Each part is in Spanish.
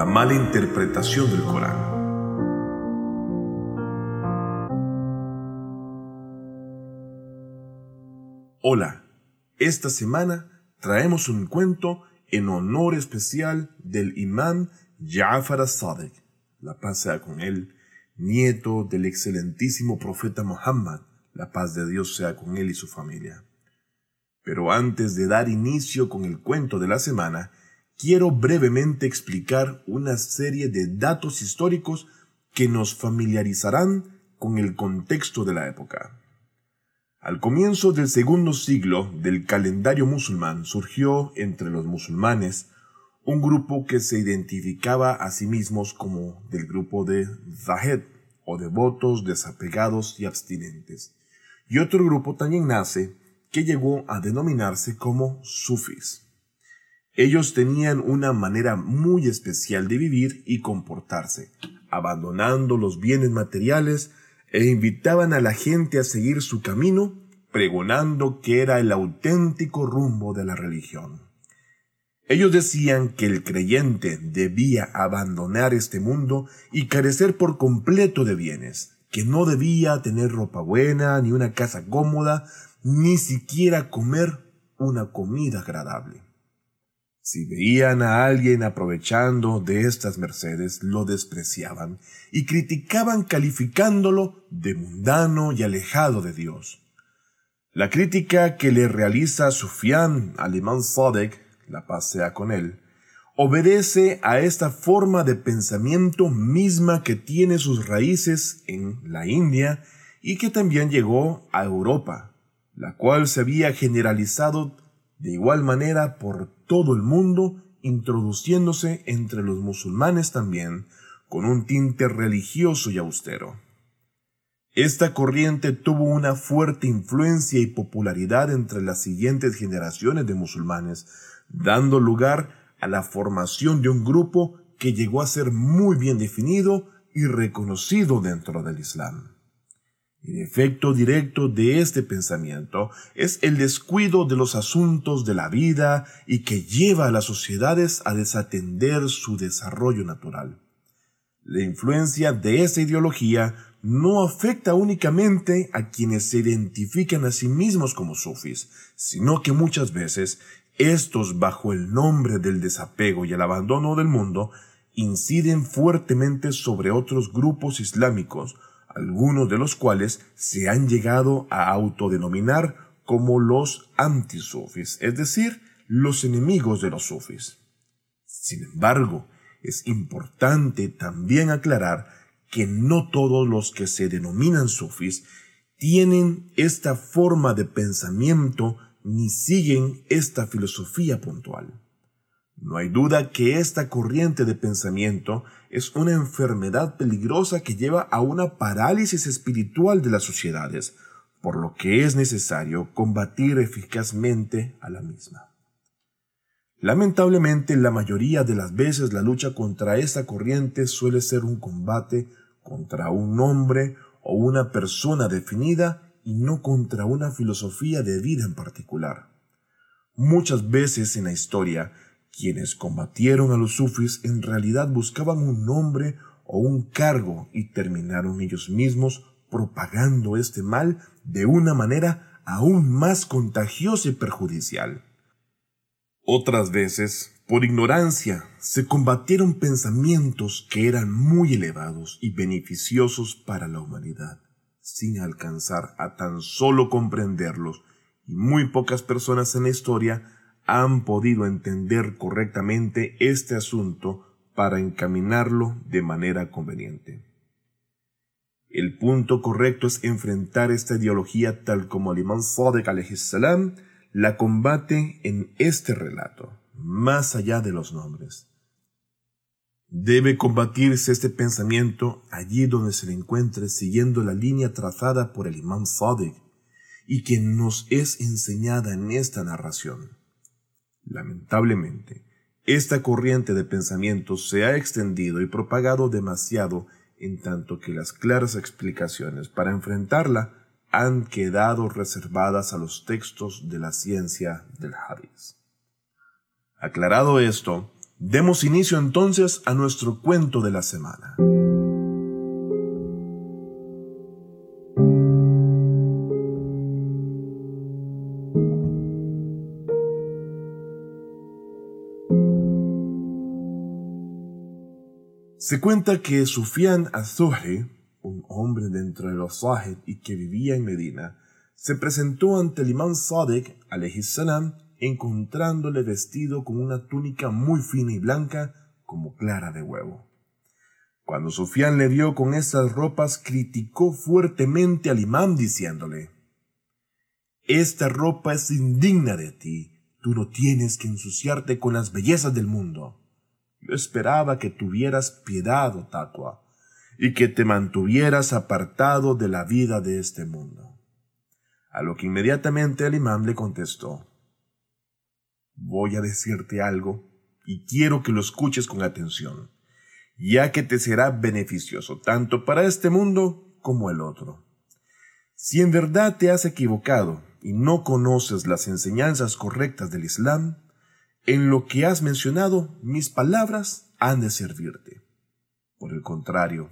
la mala interpretación del Corán. Hola, esta semana traemos un cuento en honor especial del imán Ja'far as-Sadiq, la paz sea con él, nieto del excelentísimo profeta Muhammad, la paz de Dios sea con él y su familia. Pero antes de dar inicio con el cuento de la semana, quiero brevemente explicar una serie de datos históricos que nos familiarizarán con el contexto de la época. Al comienzo del segundo siglo del calendario musulmán surgió entre los musulmanes un grupo que se identificaba a sí mismos como del grupo de Zahed o devotos desapegados y abstinentes. Y otro grupo también nace que llegó a denominarse como sufis. Ellos tenían una manera muy especial de vivir y comportarse, abandonando los bienes materiales e invitaban a la gente a seguir su camino, pregonando que era el auténtico rumbo de la religión. Ellos decían que el creyente debía abandonar este mundo y carecer por completo de bienes, que no debía tener ropa buena, ni una casa cómoda, ni siquiera comer una comida agradable. Si veían a alguien aprovechando de estas mercedes, lo despreciaban y criticaban calificándolo de mundano y alejado de Dios. La crítica que le realiza Sufyan al imán Sadek, la paz sea con él, obedece a esta forma de pensamiento misma que tiene sus raíces en la India y que también llegó a Europa, la cual se había generalizado de igual manera por todo el mundo, introduciéndose entre los musulmanes también, con un tinte religioso y austero. Esta corriente tuvo una fuerte influencia y popularidad entre las siguientes generaciones de musulmanes, dando lugar a la formación de un grupo que llegó a ser muy bien definido y reconocido dentro del Islam. El efecto directo de este pensamiento es el descuido de los asuntos de la vida y que lleva a las sociedades a desatender su desarrollo natural. La influencia de esta ideología no afecta únicamente a quienes se identifican a sí mismos como sufis, sino que muchas veces estos, bajo el nombre del desapego y el abandono del mundo, inciden fuertemente sobre otros grupos islámicos, algunos de los cuales se han llegado a autodenominar como los antisufis, es decir, los enemigos de los sufis. Sin embargo, es importante también aclarar que no todos los que se denominan sufis tienen esta forma de pensamiento ni siguen esta filosofía puntual. No hay duda que esta corriente de pensamiento es una enfermedad peligrosa que lleva a una parálisis espiritual de las sociedades, por lo que es necesario combatir eficazmente a la misma. Lamentablemente, la mayoría de las veces la lucha contra esta corriente suele ser un combate contra un hombre o una persona definida y no contra una filosofía de vida en particular. Muchas veces en la historia quienes combatieron a los sufis en realidad buscaban un nombre o un cargo y terminaron ellos mismos propagando este mal de una manera aún más contagiosa y perjudicial. Otras veces, por ignorancia, se combatieron pensamientos que eran muy elevados y beneficiosos para la humanidad, sin alcanzar a tan solo comprenderlos, y muy pocas personas en la historia han podido entender correctamente este asunto para encaminarlo de manera conveniente. El punto correcto es enfrentar esta ideología tal como el imán Sadek salam la combate en este relato, más allá de los nombres. Debe combatirse este pensamiento allí donde se le encuentre siguiendo la línea trazada por el imán Sadek y que nos es enseñada en esta narración. Lamentablemente, esta corriente de pensamiento se ha extendido y propagado demasiado en tanto que las claras explicaciones para enfrentarla han quedado reservadas a los textos de la ciencia del Hadith. Aclarado esto, Demos inicio entonces a nuestro cuento de la semana. Se cuenta que Sufyan al-Zuhri, un hombre dentro de los Sahid y que vivía en Medina, se presentó ante el imán Sadek salam encontrándole vestido con una túnica muy fina y blanca como clara de huevo. Cuando Sufyan le vio con esas ropas, criticó fuertemente al imán diciéndole, Esta ropa es indigna de ti, tú no tienes que ensuciarte con las bellezas del mundo. Esperaba que tuvieras piedad, Otakua, y que te mantuvieras apartado de la vida de este mundo. A lo que inmediatamente el imán le contestó, Voy a decirte algo y quiero que lo escuches con atención, ya que te será beneficioso tanto para este mundo como el otro. Si en verdad te has equivocado y no conoces las enseñanzas correctas del Islam, en lo que has mencionado, mis palabras han de servirte. Por el contrario,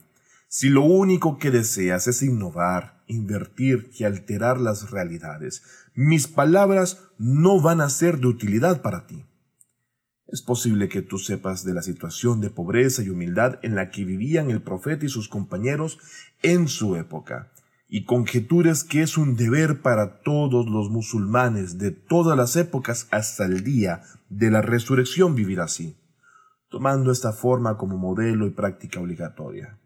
si lo único que deseas es innovar, invertir y alterar las realidades, mis palabras no van a ser de utilidad para ti. Es posible que tú sepas de la situación de pobreza y humildad en la que vivían el profeta y sus compañeros en su época, y conjetures que es un deber para todos los musulmanes de todas las épocas hasta el día de la resurrección vivir así, tomando esta forma como modelo y práctica obligatoria.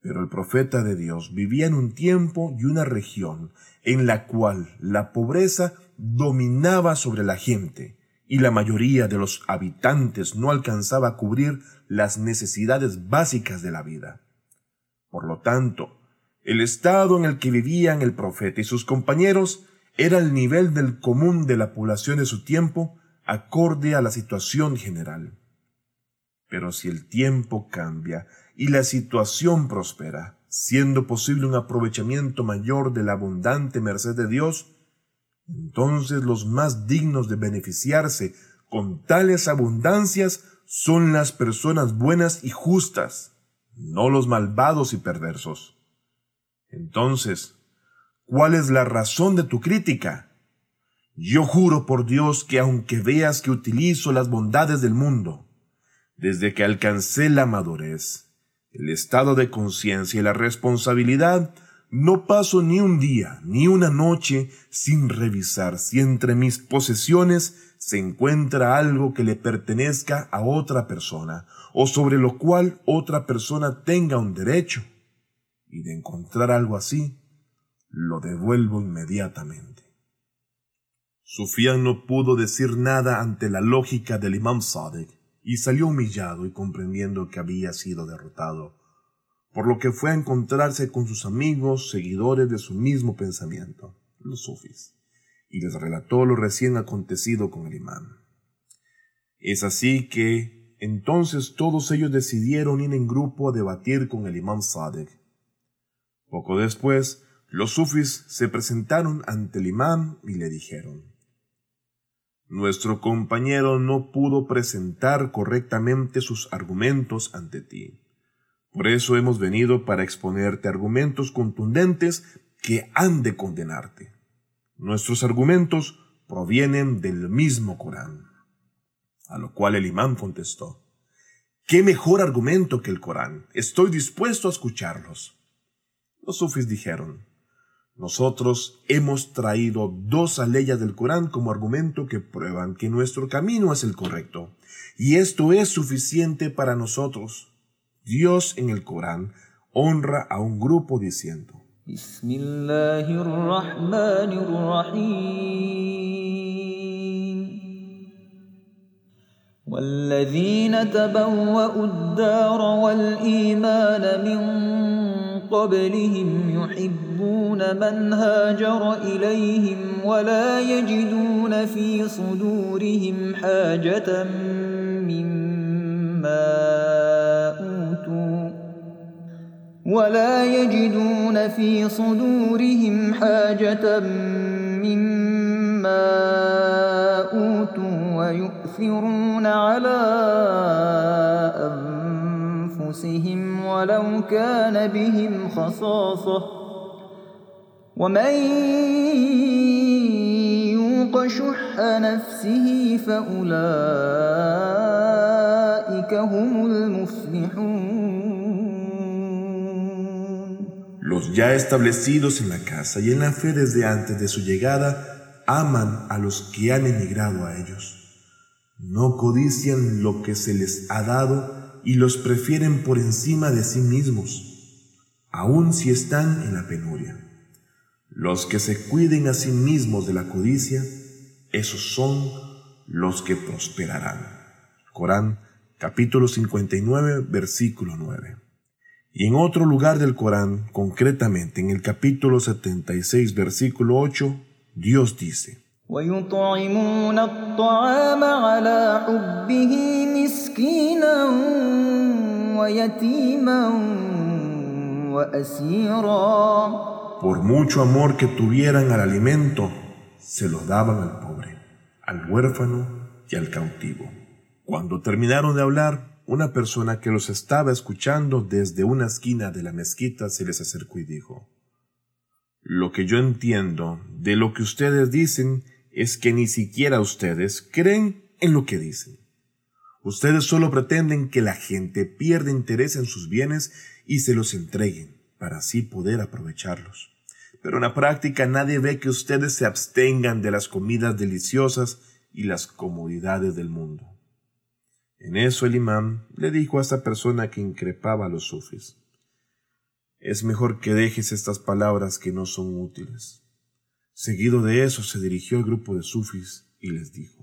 Pero el profeta de Dios vivía en un tiempo y una región en la cual la pobreza dominaba sobre la gente y la mayoría de los habitantes no alcanzaba a cubrir las necesidades básicas de la vida. Por lo tanto, el estado en el que vivían el profeta y sus compañeros era el nivel del común de la población de su tiempo acorde a la situación general. Pero si el tiempo cambia y la situación prospera, siendo posible un aprovechamiento mayor de la abundante merced de Dios, entonces los más dignos de beneficiarse con tales abundancias son las personas buenas y justas, no los malvados y perversos. Entonces, ¿cuál es la razón de tu crítica? Yo juro por Dios que aunque veas que utilizo las bondades del mundo, desde que alcancé la madurez, el estado de conciencia y la responsabilidad, no paso ni un día ni una noche sin revisar si entre mis posesiones se encuentra algo que le pertenezca a otra persona o sobre lo cual otra persona tenga un derecho y de encontrar algo así, lo devuelvo inmediatamente. Sufyan no pudo decir nada ante la lógica del imam Sadek y salió humillado y comprendiendo que había sido derrotado, por lo que fue a encontrarse con sus amigos, seguidores de su mismo pensamiento, los sufis, y les relató lo recién acontecido con el imam. Es así que entonces todos ellos decidieron ir en grupo a debatir con el imam Sadek, poco después, los sufis se presentaron ante el imán y le dijeron, Nuestro compañero no pudo presentar correctamente sus argumentos ante ti. Por eso hemos venido para exponerte argumentos contundentes que han de condenarte. Nuestros argumentos provienen del mismo Corán. A lo cual el imán contestó, ¿Qué mejor argumento que el Corán? Estoy dispuesto a escucharlos. Los sufis dijeron, nosotros hemos traído dos aleyas del Corán como argumento que prueban que nuestro camino es el correcto, y esto es suficiente para nosotros. Dios en el Corán honra a un grupo diciendo, قبلهم يحبون من هاجر إليهم ولا يجدون في صدورهم حاجة مما أوتوا ولا يجدون في صدورهم حاجة مما أوتوا ويؤثرون على أنفسهم ولو كان بهم خصاصة ومن يوق شح نفسه فأولئك هم المفلحون Los ya establecidos en la casa y en la fe desde antes de su llegada aman a los que han emigrado a ellos. No codician lo que se les ha dado y los prefieren por encima de sí mismos, aun si están en la penuria. Los que se cuiden a sí mismos de la codicia, esos son los que prosperarán. Corán capítulo 59 versículo 9. Y en otro lugar del Corán, concretamente en el capítulo 76 versículo 8, Dios dice, ويطعمون الطعام على حبه مسكينا ويتيما وأسيرا Por mucho amor que tuvieran al alimento, se lo daban al pobre, al huérfano y al cautivo. Cuando terminaron de hablar, una persona que los estaba escuchando desde una esquina de la mezquita se les acercó y dijo, Lo que yo entiendo de lo que ustedes dicen es que ni siquiera ustedes creen en lo que dicen. Ustedes solo pretenden que la gente pierda interés en sus bienes y se los entreguen para así poder aprovecharlos. Pero en la práctica nadie ve que ustedes se abstengan de las comidas deliciosas y las comodidades del mundo. En eso el imán le dijo a esta persona que increpaba a los sufis, es mejor que dejes estas palabras que no son útiles. Seguido de eso se dirigió al grupo de sufis y les dijo,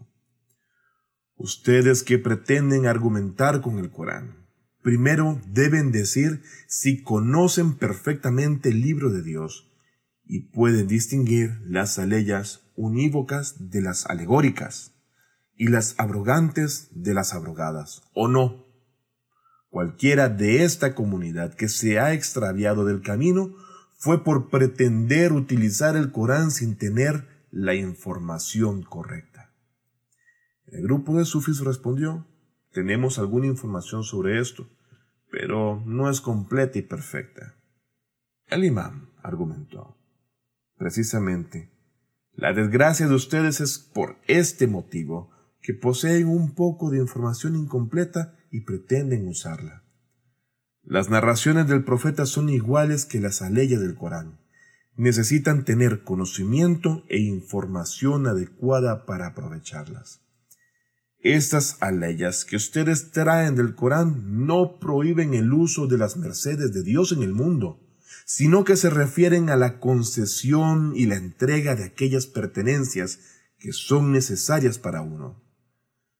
Ustedes que pretenden argumentar con el Corán, primero deben decir si conocen perfectamente el libro de Dios y pueden distinguir las aleyas unívocas de las alegóricas y las abrogantes de las abrogadas, o no. Cualquiera de esta comunidad que se ha extraviado del camino fue por pretender utilizar el Corán sin tener la información correcta. El grupo de sufis respondió, tenemos alguna información sobre esto, pero no es completa y perfecta. El imán argumentó, precisamente, la desgracia de ustedes es por este motivo que poseen un poco de información incompleta y pretenden usarla. Las narraciones del profeta son iguales que las aleyas del Corán. Necesitan tener conocimiento e información adecuada para aprovecharlas. Estas aleyas que ustedes traen del Corán no prohíben el uso de las mercedes de Dios en el mundo, sino que se refieren a la concesión y la entrega de aquellas pertenencias que son necesarias para uno.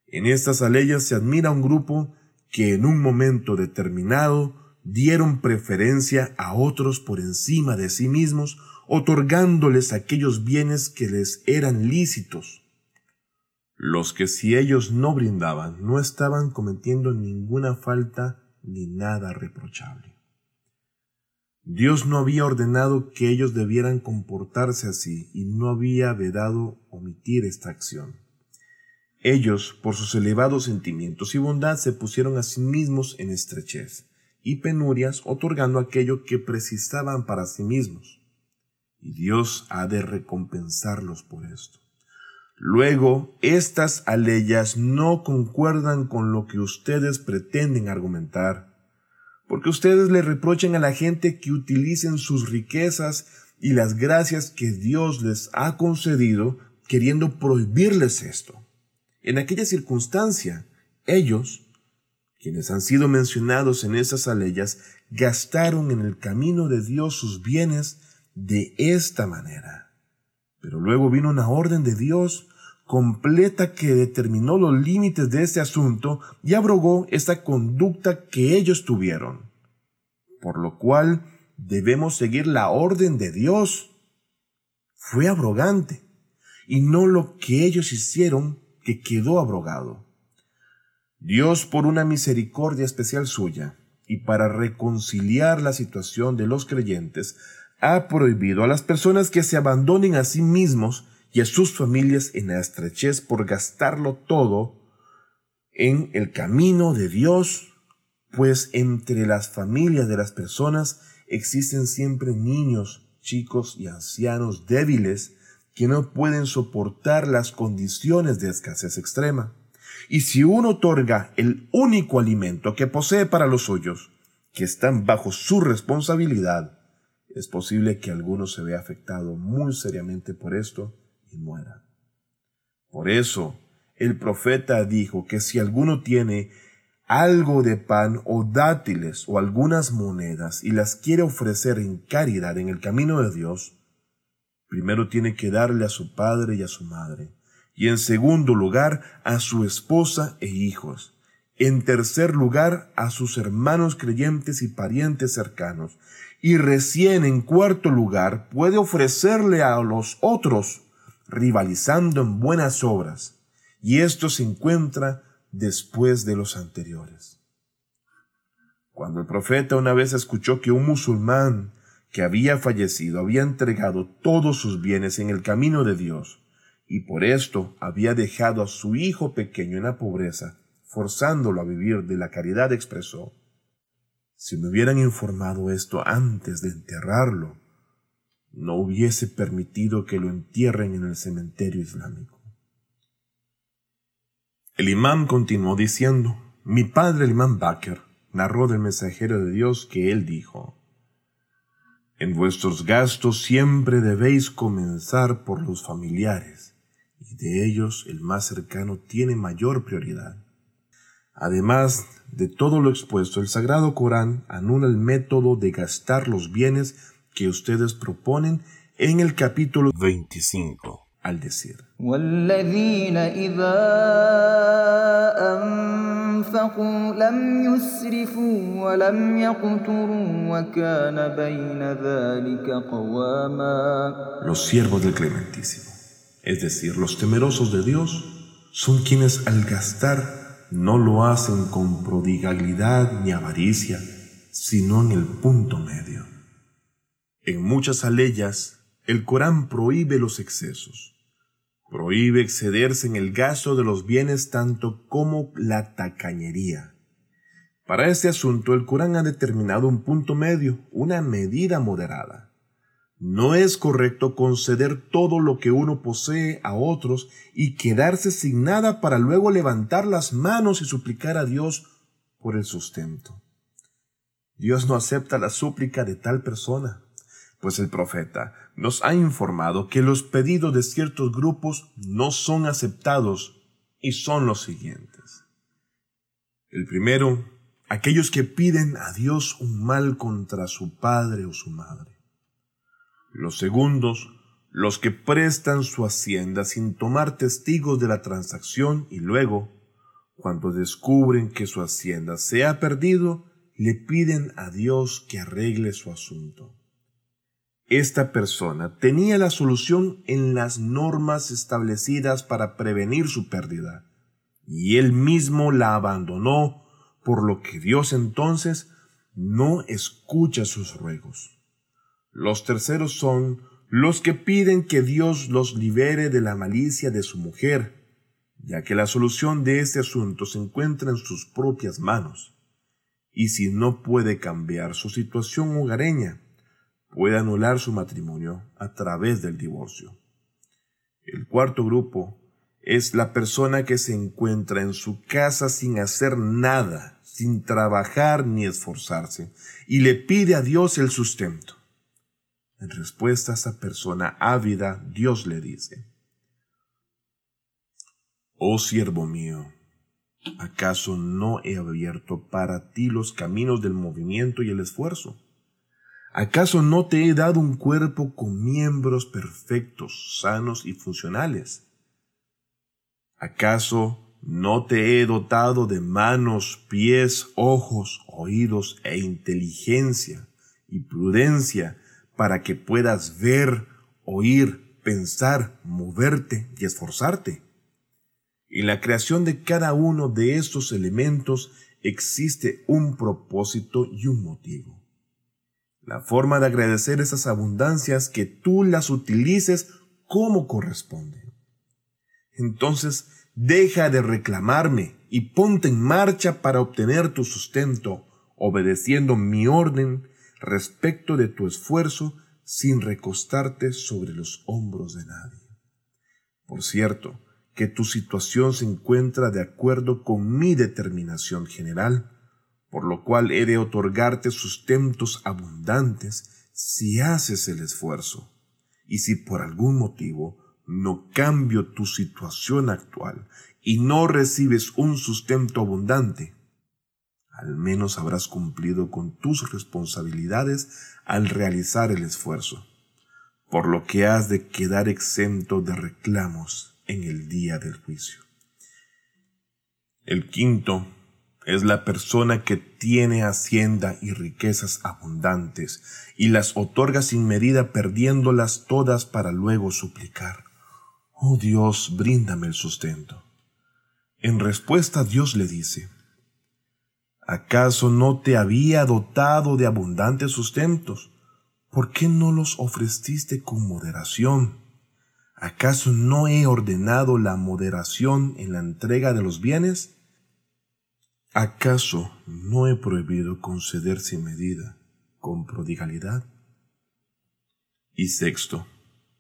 En estas aleyas se admira un grupo que en un momento determinado dieron preferencia a otros por encima de sí mismos, otorgándoles aquellos bienes que les eran lícitos. Los que si ellos no brindaban no estaban cometiendo ninguna falta ni nada reprochable. Dios no había ordenado que ellos debieran comportarse así y no había vedado omitir esta acción. Ellos, por sus elevados sentimientos y bondad, se pusieron a sí mismos en estrechez y penurias, otorgando aquello que precisaban para sí mismos. Y Dios ha de recompensarlos por esto. Luego, estas aleyas no concuerdan con lo que ustedes pretenden argumentar, porque ustedes le reprochan a la gente que utilicen sus riquezas y las gracias que Dios les ha concedido, queriendo prohibirles esto. En aquella circunstancia, ellos, quienes han sido mencionados en esas aleyas, gastaron en el camino de Dios sus bienes de esta manera. Pero luego vino una orden de Dios completa que determinó los límites de este asunto y abrogó esta conducta que ellos tuvieron. Por lo cual debemos seguir la orden de Dios. Fue abrogante, y no lo que ellos hicieron que quedó abrogado. Dios, por una misericordia especial suya, y para reconciliar la situación de los creyentes, ha prohibido a las personas que se abandonen a sí mismos y a sus familias en la estrechez por gastarlo todo en el camino de Dios, pues entre las familias de las personas existen siempre niños, chicos y ancianos débiles que no pueden soportar las condiciones de escasez extrema. Y si uno otorga el único alimento que posee para los suyos, que están bajo su responsabilidad, es posible que alguno se vea afectado muy seriamente por esto muera. Por eso, el profeta dijo que si alguno tiene algo de pan o dátiles o algunas monedas y las quiere ofrecer en caridad en el camino de Dios, primero tiene que darle a su padre y a su madre, y en segundo lugar a su esposa e hijos, en tercer lugar a sus hermanos creyentes y parientes cercanos, y recién en cuarto lugar puede ofrecerle a los otros, rivalizando en buenas obras, y esto se encuentra después de los anteriores. Cuando el profeta una vez escuchó que un musulmán que había fallecido había entregado todos sus bienes en el camino de Dios, y por esto había dejado a su hijo pequeño en la pobreza, forzándolo a vivir de la caridad, expresó, si me hubieran informado esto antes de enterrarlo, no hubiese permitido que lo entierren en el cementerio islámico. El imán continuó diciendo, mi padre el imán Bakr narró del mensajero de Dios que él dijo, en vuestros gastos siempre debéis comenzar por los familiares, y de ellos el más cercano tiene mayor prioridad. Además de todo lo expuesto, el Sagrado Corán anula el método de gastar los bienes que ustedes proponen en el capítulo 25, al decir. Los siervos del Clementísimo, es decir, los temerosos de Dios, son quienes al gastar no lo hacen con prodigalidad ni avaricia, sino en el punto medio. En muchas aleyas, el Corán prohíbe los excesos. Prohíbe excederse en el gasto de los bienes tanto como la tacañería. Para este asunto, el Corán ha determinado un punto medio, una medida moderada. No es correcto conceder todo lo que uno posee a otros y quedarse sin nada para luego levantar las manos y suplicar a Dios por el sustento. Dios no acepta la súplica de tal persona, pues el profeta nos ha informado que los pedidos de ciertos grupos no son aceptados y son los siguientes. El primero, aquellos que piden a Dios un mal contra su padre o su madre. Los segundos, los que prestan su hacienda sin tomar testigos de la transacción y luego, cuando descubren que su hacienda se ha perdido, le piden a Dios que arregle su asunto. Esta persona tenía la solución en las normas establecidas para prevenir su pérdida, y él mismo la abandonó, por lo que Dios entonces no escucha sus ruegos. Los terceros son los que piden que Dios los libere de la malicia de su mujer, ya que la solución de este asunto se encuentra en sus propias manos. Y si no puede cambiar su situación hogareña, puede anular su matrimonio a través del divorcio. El cuarto grupo es la persona que se encuentra en su casa sin hacer nada, sin trabajar ni esforzarse, y le pide a Dios el sustento. En respuesta a esa persona ávida, Dios le dice, Oh siervo mío, ¿acaso no he abierto para ti los caminos del movimiento y el esfuerzo? ¿Acaso no te he dado un cuerpo con miembros perfectos, sanos y funcionales? ¿Acaso no te he dotado de manos, pies, ojos, oídos e inteligencia y prudencia para que puedas ver, oír, pensar, moverte y esforzarte. En la creación de cada uno de estos elementos existe un propósito y un motivo. La forma de agradecer esas abundancias que tú las utilices como corresponde. Entonces, deja de reclamarme y ponte en marcha para obtener tu sustento, obedeciendo mi orden respecto de tu esfuerzo sin recostarte sobre los hombros de nadie. Por cierto, que tu situación se encuentra de acuerdo con mi determinación general, por lo cual he de otorgarte sustentos abundantes si haces el esfuerzo. Y si por algún motivo no cambio tu situación actual y no recibes un sustento abundante, al menos habrás cumplido con tus responsabilidades al realizar el esfuerzo, por lo que has de quedar exento de reclamos en el día del juicio. El quinto es la persona que tiene hacienda y riquezas abundantes y las otorga sin medida perdiéndolas todas para luego suplicar. Oh Dios, bríndame el sustento. En respuesta Dios le dice, ¿acaso no te había dotado de abundantes sustentos? ¿Por qué no los ofreciste con moderación? ¿Acaso no he ordenado la moderación en la entrega de los bienes? ¿Acaso no he prohibido conceder sin medida, con prodigalidad? Y sexto,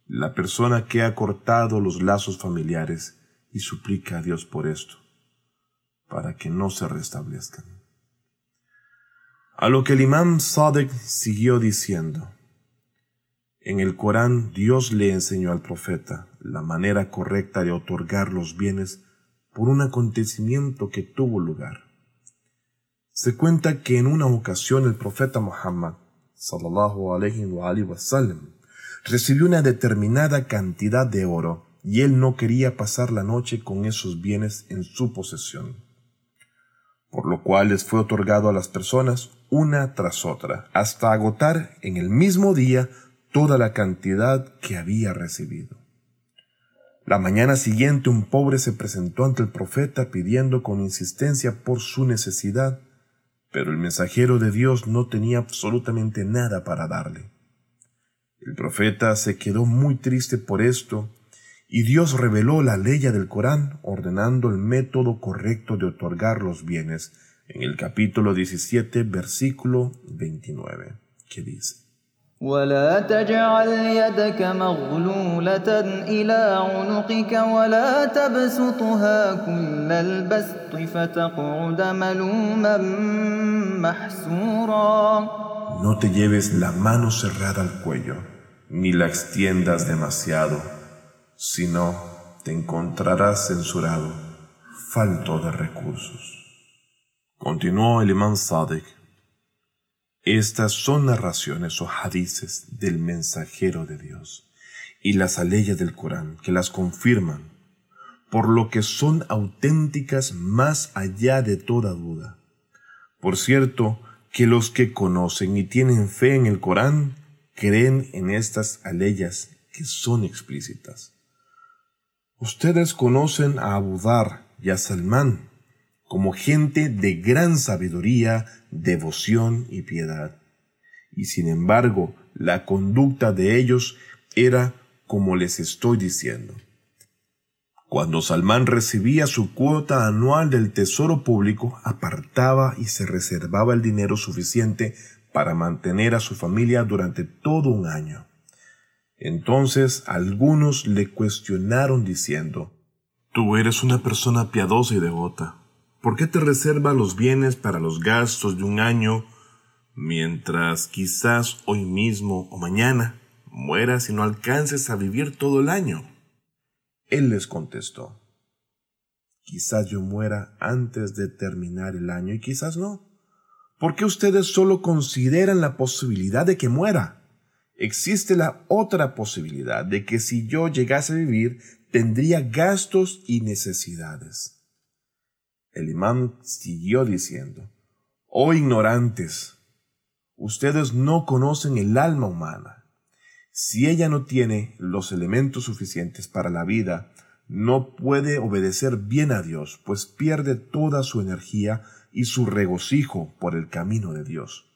la persona que ha cortado los lazos familiares y suplica a Dios por esto, para que no se restablezcan. A lo que el imam Sadek siguió diciendo, en el Corán Dios le enseñó al profeta la manera correcta de otorgar los bienes por un acontecimiento que tuvo lugar. Se cuenta que en una ocasión el profeta Muhammad sallallahu alayhi wa sallam, recibió una determinada cantidad de oro y él no quería pasar la noche con esos bienes en su posesión. Por lo cual les fue otorgado a las personas una tras otra, hasta agotar en el mismo día toda la cantidad que había recibido. La mañana siguiente un pobre se presentó ante el profeta pidiendo con insistencia por su necesidad, pero el mensajero de Dios no tenía absolutamente nada para darle. El profeta se quedó muy triste por esto, y Dios reveló la ley del Corán ordenando el método correcto de otorgar los bienes en el capítulo 17, versículo 29, que dice. ولا تجعل يدك مغلولة إلى عنقك ولا تبسطها كل البسط فتقعد ملوما محسورا No te lleves la mano cerrada al cuello, ni la extiendas demasiado, sino te encontrarás censurado, falto de recursos. Continuó el imán Sadek estas son narraciones o hadices del mensajero de Dios y las aleyas del Corán que las confirman, por lo que son auténticas más allá de toda duda. Por cierto, que los que conocen y tienen fe en el Corán creen en estas aleyas que son explícitas. Ustedes conocen a Abu Dhar y a Salmán, como gente de gran sabiduría, devoción y piedad. Y sin embargo, la conducta de ellos era como les estoy diciendo. Cuando Salmán recibía su cuota anual del tesoro público, apartaba y se reservaba el dinero suficiente para mantener a su familia durante todo un año. Entonces algunos le cuestionaron diciendo, Tú eres una persona piadosa y devota. ¿Por qué te reserva los bienes para los gastos de un año mientras quizás hoy mismo o mañana mueras y no alcances a vivir todo el año? Él les contestó, quizás yo muera antes de terminar el año y quizás no. ¿Por qué ustedes solo consideran la posibilidad de que muera? Existe la otra posibilidad de que si yo llegase a vivir tendría gastos y necesidades. El imán siguió diciendo, Oh ignorantes, ustedes no conocen el alma humana. Si ella no tiene los elementos suficientes para la vida, no puede obedecer bien a Dios, pues pierde toda su energía y su regocijo por el camino de Dios,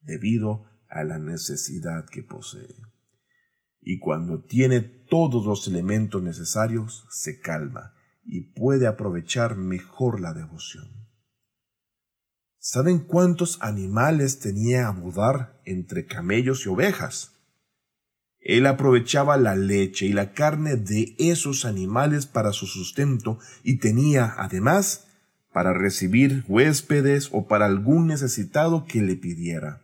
debido a la necesidad que posee. y cuando tiene todos los elementos necesarios, se calma y puede aprovechar mejor la devoción. ¿Saben cuántos animales tenía Abudar entre camellos y ovejas? Él aprovechaba la leche y la carne de esos animales para su sustento y tenía, además, para recibir huéspedes o para algún necesitado que le pidiera.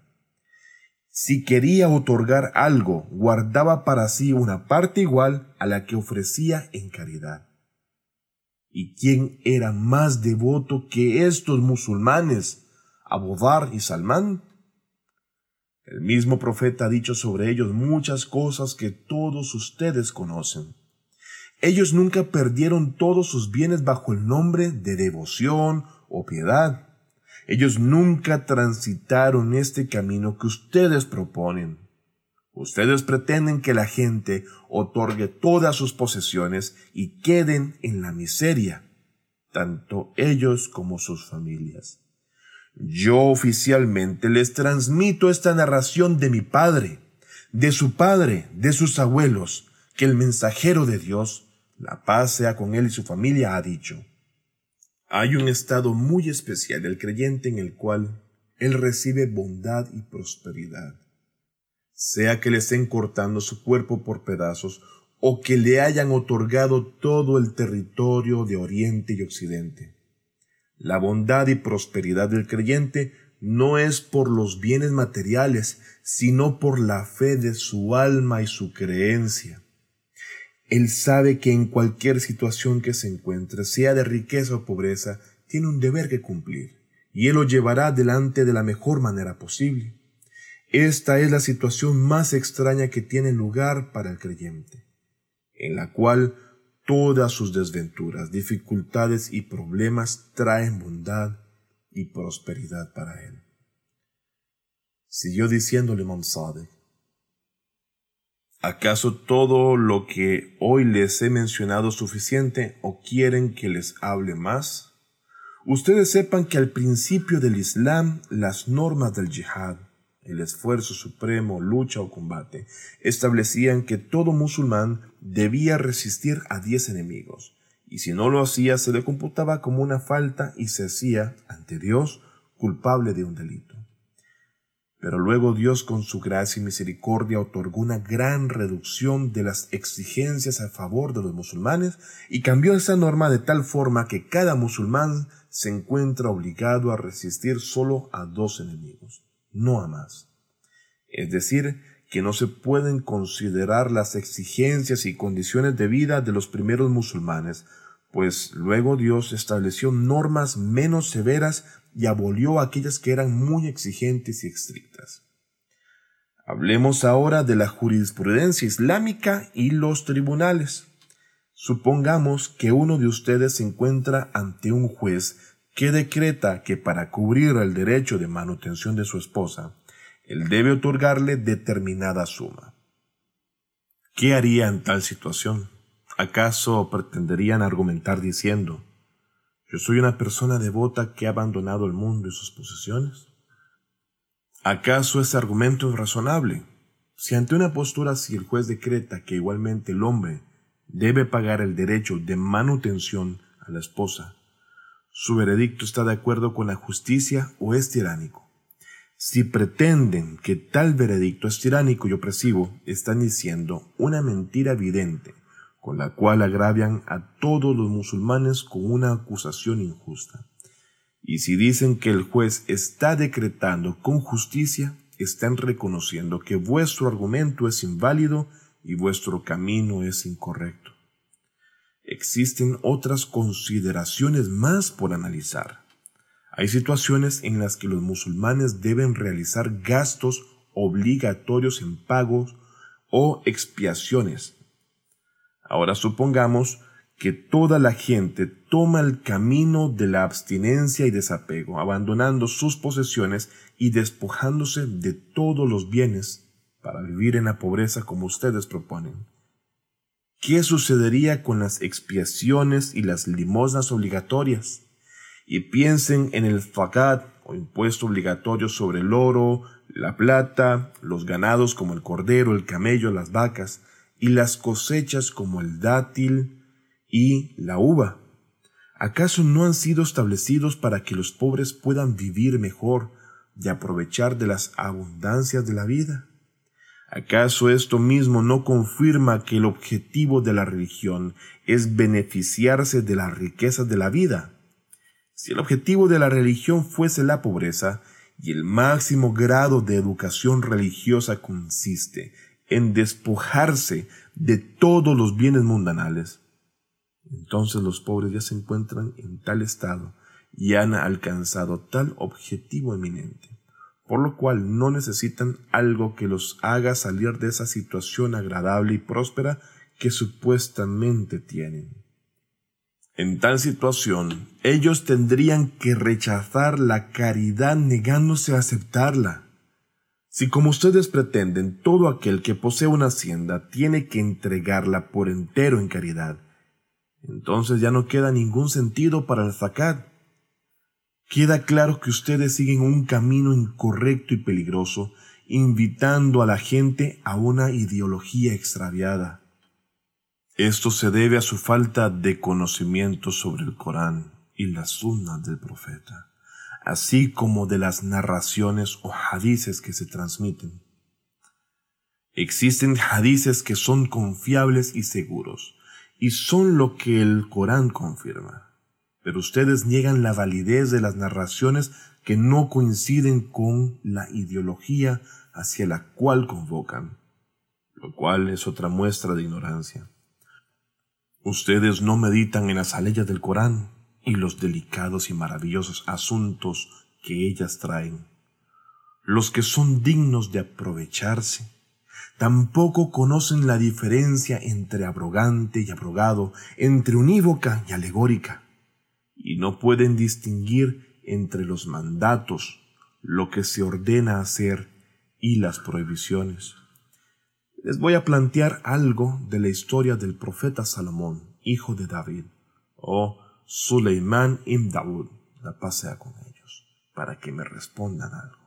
Si quería otorgar algo, guardaba para sí una parte igual a la que ofrecía en caridad. ¿Y quién era más devoto que estos musulmanes, Abodar y Salmán? El mismo profeta ha dicho sobre ellos muchas cosas que todos ustedes conocen. Ellos nunca perdieron todos sus bienes bajo el nombre de devoción o piedad. Ellos nunca transitaron este camino que ustedes proponen. Ustedes pretenden que la gente otorgue todas sus posesiones y queden en la miseria, tanto ellos como sus familias. Yo oficialmente les transmito esta narración de mi padre, de su padre, de sus abuelos, que el mensajero de Dios, la paz sea con él y su familia, ha dicho. Hay un estado muy especial del creyente en el cual él recibe bondad y prosperidad. Sea que le estén cortando su cuerpo por pedazos o que le hayan otorgado todo el territorio de Oriente y Occidente. La bondad y prosperidad del creyente no es por los bienes materiales, sino por la fe de su alma y su creencia. Él sabe que en cualquier situación que se encuentre, sea de riqueza o pobreza, tiene un deber que cumplir, y Él lo llevará adelante de la mejor manera posible. Esta es la situación más extraña que tiene lugar para el creyente, en la cual Todas sus desventuras, dificultades y problemas traen bondad y prosperidad para él. Siguió diciéndole Imam ¿Acaso todo lo que hoy les he mencionado es suficiente o quieren que les hable más? Ustedes sepan que al principio del Islam las normas del jihad el esfuerzo supremo, lucha o combate, establecían que todo musulmán debía resistir a diez enemigos, y si no lo hacía se le computaba como una falta y se hacía, ante Dios, culpable de un delito. Pero luego Dios con su gracia y misericordia otorgó una gran reducción de las exigencias a favor de los musulmanes y cambió esa norma de tal forma que cada musulmán se encuentra obligado a resistir solo a dos enemigos no a más. Es decir, que no se pueden considerar las exigencias y condiciones de vida de los primeros musulmanes, pues luego Dios estableció normas menos severas y abolió aquellas que eran muy exigentes y estrictas. Hablemos ahora de la jurisprudencia islámica y los tribunales. Supongamos que uno de ustedes se encuentra ante un juez que decreta que para cubrir el derecho de manutención de su esposa, él debe otorgarle determinada suma. ¿Qué haría en tal situación? ¿Acaso pretenderían argumentar diciendo, yo soy una persona devota que ha abandonado el mundo y sus posesiones? ¿Acaso ese argumento es razonable? Si ante una postura así el juez decreta que igualmente el hombre debe pagar el derecho de manutención a la esposa, su veredicto está de acuerdo con la justicia o es tiránico. Si pretenden que tal veredicto es tiránico y opresivo, están diciendo una mentira evidente, con la cual agravian a todos los musulmanes con una acusación injusta. Y si dicen que el juez está decretando con justicia, están reconociendo que vuestro argumento es inválido y vuestro camino es incorrecto existen otras consideraciones más por analizar. Hay situaciones en las que los musulmanes deben realizar gastos obligatorios en pagos o expiaciones. Ahora supongamos que toda la gente toma el camino de la abstinencia y desapego, abandonando sus posesiones y despojándose de todos los bienes para vivir en la pobreza como ustedes proponen. ¿Qué sucedería con las expiaciones y las limosnas obligatorias? Y piensen en el fakat o impuesto obligatorio sobre el oro, la plata, los ganados como el cordero, el camello, las vacas, y las cosechas como el dátil y la uva. ¿Acaso no han sido establecidos para que los pobres puedan vivir mejor y aprovechar de las abundancias de la vida? ¿Acaso esto mismo no confirma que el objetivo de la religión es beneficiarse de las riquezas de la vida? Si el objetivo de la religión fuese la pobreza, y el máximo grado de educación religiosa consiste en despojarse de todos los bienes mundanales, entonces los pobres ya se encuentran en tal estado y han alcanzado tal objetivo eminente, por lo cual no necesitan algo que los haga salir de esa situación agradable y próspera que supuestamente tienen. En tal situación, ellos tendrían que rechazar la caridad negándose a aceptarla. Si como ustedes pretenden, todo aquel que posee una hacienda tiene que entregarla por entero en caridad, entonces ya no queda ningún sentido para el zakat. Queda claro que ustedes siguen un camino incorrecto y peligroso, invitando a la gente a una ideología extraviada. Esto se debe a su falta de conocimiento sobre el Corán y las sunnas del profeta, así como de las narraciones o hadices que se transmiten. Existen hadices que son confiables y seguros, y son lo que el Corán confirma. Pero ustedes niegan la validez de las narraciones que no coinciden con la ideología hacia la cual convocan, lo cual es otra muestra de ignorancia. Ustedes no meditan en las aleyas del Corán y los delicados y maravillosos asuntos que ellas traen. Los que son dignos de aprovecharse tampoco conocen la diferencia entre abrogante y abrogado, entre unívoca y alegórica, y no pueden distinguir entre los mandatos, lo que se ordena hacer y las prohibiciones. Les voy a plantear algo de la historia del profeta Salomón, hijo de David, o Suleimán ibn la pasea con ellos, para que me respondan algo.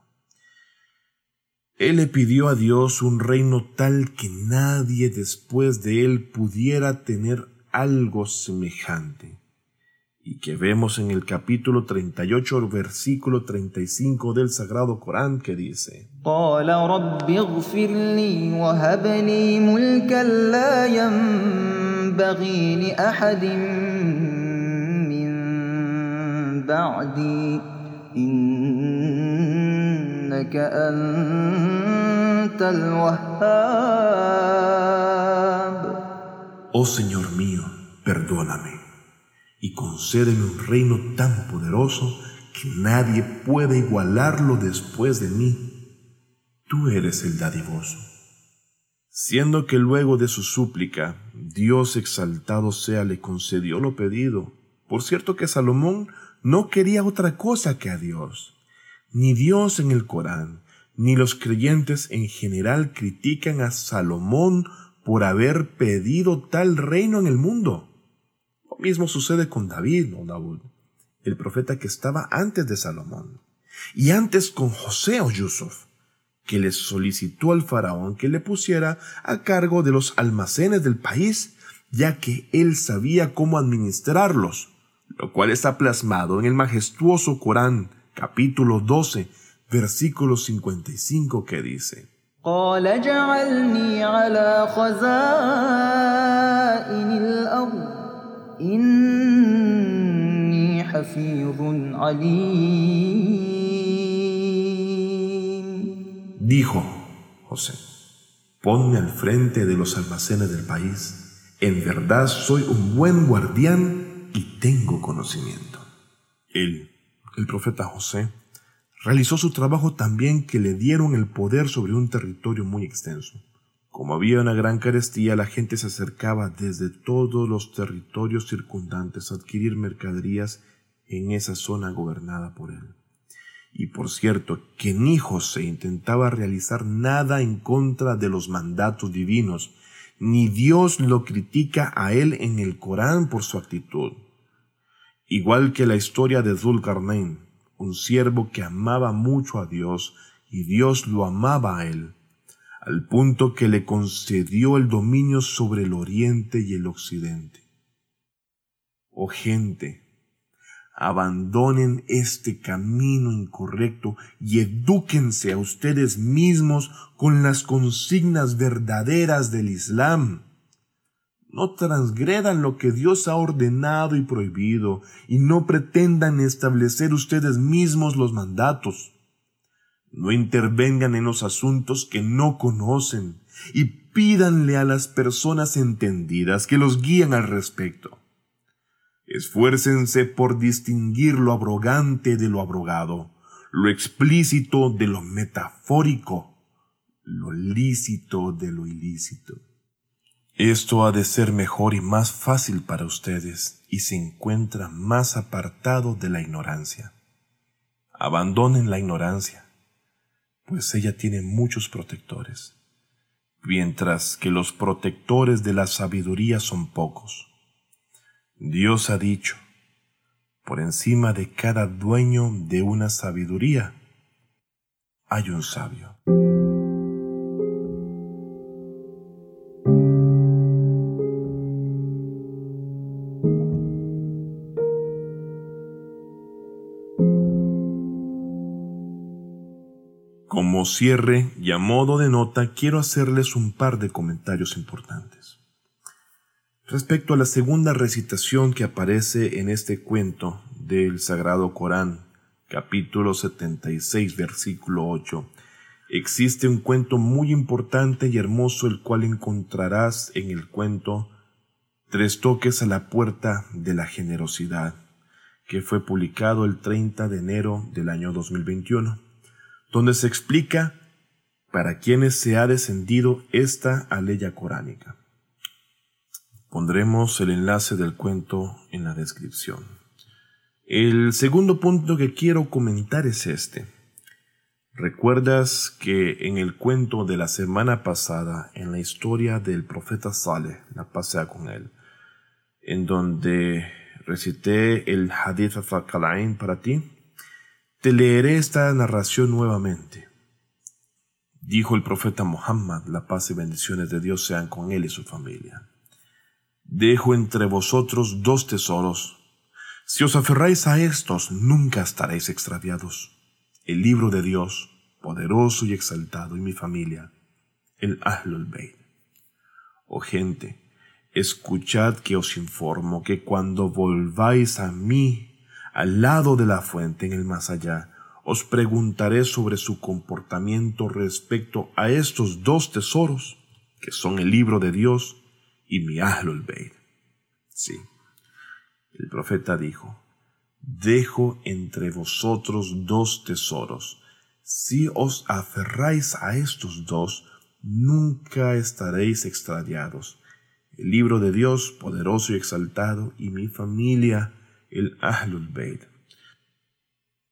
Él le pidió a Dios un reino tal que nadie después de él pudiera tener algo semejante y que vemos en el capítulo 38, versículo 35 del Sagrado Corán que dice, Oh Señor mío, perdóname y concédeme un reino tan poderoso que nadie pueda igualarlo después de mí. Tú eres el dadivoso. Siendo que luego de su súplica, Dios exaltado sea le concedió lo pedido. Por cierto que Salomón no quería otra cosa que a Dios. Ni Dios en el Corán, ni los creyentes en general critican a Salomón por haber pedido tal reino en el mundo mismo sucede con David, o Daud, el profeta que estaba antes de Salomón, y antes con José o Yusuf, que le solicitó al faraón que le pusiera a cargo de los almacenes del país, ya que él sabía cómo administrarlos, lo cual está plasmado en el majestuoso Corán, capítulo 12, versículo 55, que dice, Dijo José, ponme al frente de los almacenes del país. En verdad soy un buen guardián y tengo conocimiento. El profeta José, realizó su trabajo también que le dieron el poder sobre un territorio muy extenso. Como había una gran carestía, la gente se acercaba desde todos los territorios circundantes a adquirir mercaderías en esa zona gobernada por él. Y por cierto, que ni José intentaba realizar nada en contra de los mandatos divinos, ni Dios lo critica a él en el Corán por su actitud. Igual que la historia de Zulkarnain, un siervo que amaba mucho a Dios y Dios lo amaba a él, al punto que le concedió el dominio sobre el oriente y el occidente. Oh gente, abandonen este camino incorrecto y edúquense a ustedes mismos con las consignas verdaderas del Islam. No transgredan lo que Dios ha ordenado y prohibido, y no pretendan establecer ustedes mismos los mandatos. No intervengan en los asuntos que no conocen, y pídanle a las personas entendidas que los guíen al respecto. Esfuércense por distinguir lo abrogante de lo abrogado, lo explícito de lo metafórico, lo lícito de lo ilícito. Esto ha de ser mejor y más fácil para ustedes y se encuentra más apartado de la ignorancia. Abandonen la ignorancia, pues ella tiene muchos protectores, mientras que los protectores de la sabiduría son pocos. Dios ha dicho, por encima de cada dueño de una sabiduría hay un sabio. Como cierre y a modo de nota, quiero hacerles un par de comentarios importantes. Respecto a la segunda recitación que aparece en este cuento del Sagrado Corán, capítulo 76, versículo 8, existe un cuento muy importante y hermoso el cual encontrarás en el cuento Tres toques a la puerta de la generosidad, que fue publicado el 30 de enero del año 2021 donde se explica para quienes se ha descendido esta aleya coránica. Pondremos el enlace del cuento en la descripción. El segundo punto que quiero comentar es este. ¿Recuerdas que en el cuento de la semana pasada, en la historia del profeta Saleh, la pasea con él, en donde recité el Hadith al para ti, te leeré esta narración nuevamente. Dijo el profeta Muhammad, la paz y bendiciones de Dios sean con él y su familia. Dejo entre vosotros dos tesoros. Si os aferráis a estos, nunca estaréis extraviados. El libro de Dios, poderoso y exaltado, y mi familia, el Ahlul Bayt. Oh gente, escuchad que os informo que cuando volváis a mí al lado de la fuente en el más allá, os preguntaré sobre su comportamiento respecto a estos dos tesoros, que son el libro de Dios y mi Ahlul. Sí, el profeta dijo, dejo entre vosotros dos tesoros. Si os aferráis a estos dos, nunca estaréis extraviados. El libro de Dios, poderoso y exaltado, y mi familia, el Ahlul Bayt.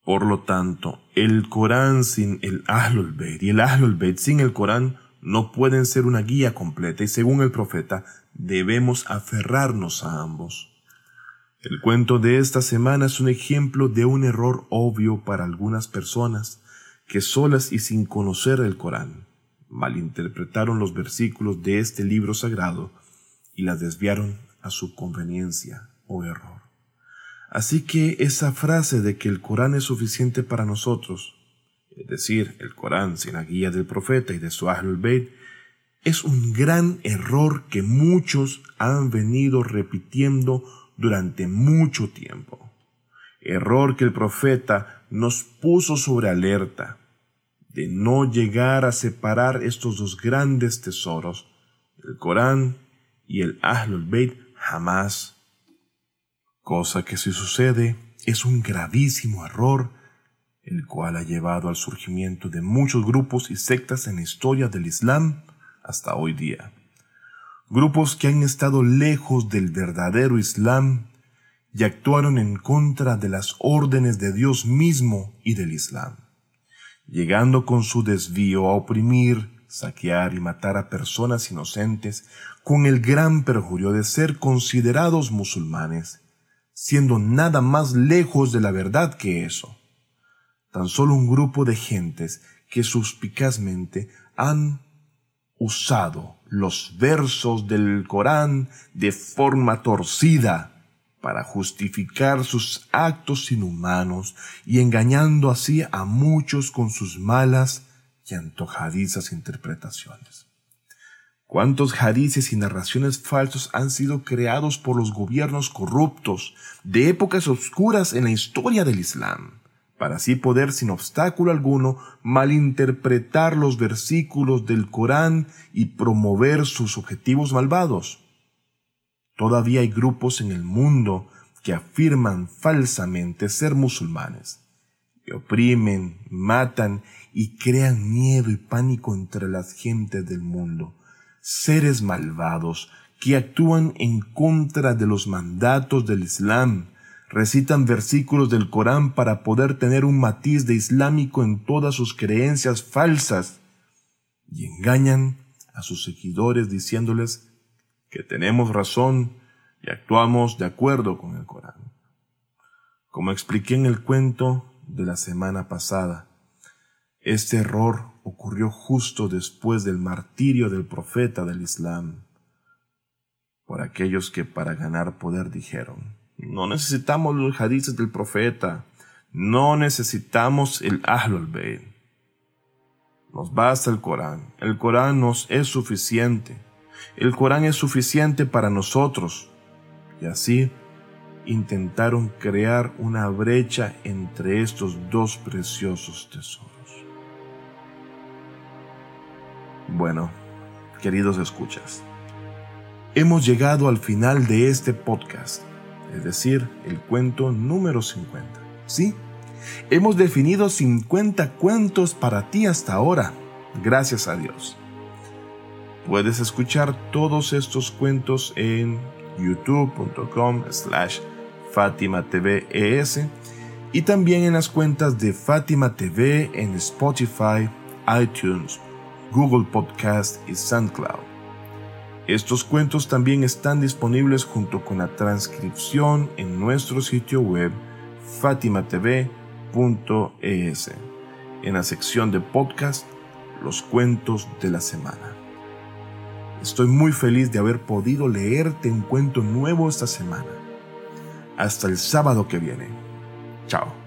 Por lo tanto, el Corán sin el Ahlul Bayt y el Ahlul Bayt sin el Corán no pueden ser una guía completa y según el profeta debemos aferrarnos a ambos. El cuento de esta semana es un ejemplo de un error obvio para algunas personas que solas y sin conocer el Corán malinterpretaron los versículos de este libro sagrado y las desviaron a su conveniencia o error. Así que esa frase de que el Corán es suficiente para nosotros, es decir, el Corán sin la guía del profeta y de su Ahlul Bayt, es un gran error que muchos han venido repitiendo durante mucho tiempo. Error que el profeta nos puso sobre alerta de no llegar a separar estos dos grandes tesoros, el Corán y el Ahlul Bayt, jamás cosa que si sucede es un gravísimo error, el cual ha llevado al surgimiento de muchos grupos y sectas en la historia del Islam hasta hoy día. Grupos que han estado lejos del verdadero Islam y actuaron en contra de las órdenes de Dios mismo y del Islam, llegando con su desvío a oprimir, saquear y matar a personas inocentes con el gran perjurio de ser considerados musulmanes siendo nada más lejos de la verdad que eso. tan solo un grupo de gentes que suspicazmente han usado los versos del Corán de forma torcida para justificar sus actos inhumanos y engañando así a muchos con sus malas y antojadizas interpretaciones. ¿Cuántos hadices y narraciones falsos han sido creados por los gobiernos corruptos de épocas oscuras en la historia del Islam? para así poder sin obstáculo alguno malinterpretar los versículos del Corán y promover sus objetivos malvados. Todavía hay grupos en el mundo que afirman falsamente ser musulmanes, que oprimen, matan y crean miedo y pánico entre las gentes del mundo, seres malvados que actúan en contra de los mandatos del Islam, recitan versículos del Corán para poder tener un matiz de islámico en todas sus creencias falsas y engañan a sus seguidores diciéndoles que tenemos razón y actuamos de acuerdo con el Corán. Como expliqué en el cuento de la semana pasada, este error ocurrió justo después del martirio del profeta del Islam, por aquellos que para ganar poder dijeron, no necesitamos los hadices del profeta. No necesitamos el Ahlul Bayt. Nos basta el Corán. El Corán nos es suficiente. El Corán es suficiente para nosotros. Y así intentaron crear una brecha entre estos dos preciosos tesoros. Bueno, queridos escuchas, hemos llegado al final de este podcast es decir, el cuento número 50. Sí, hemos definido 50 cuentos para ti hasta ahora, gracias a Dios. Puedes escuchar todos estos cuentos en youtube.com slash Fátima y también en las cuentas de Fátima TV en Spotify, iTunes, Google Podcast y SoundCloud. Estos cuentos también están disponibles junto con la transcripción en nuestro sitio web fatimatv.es. En la sección de podcast, los cuentos de la semana. Estoy muy feliz de haber podido leerte un cuento nuevo esta semana. Hasta el sábado que viene. Chao.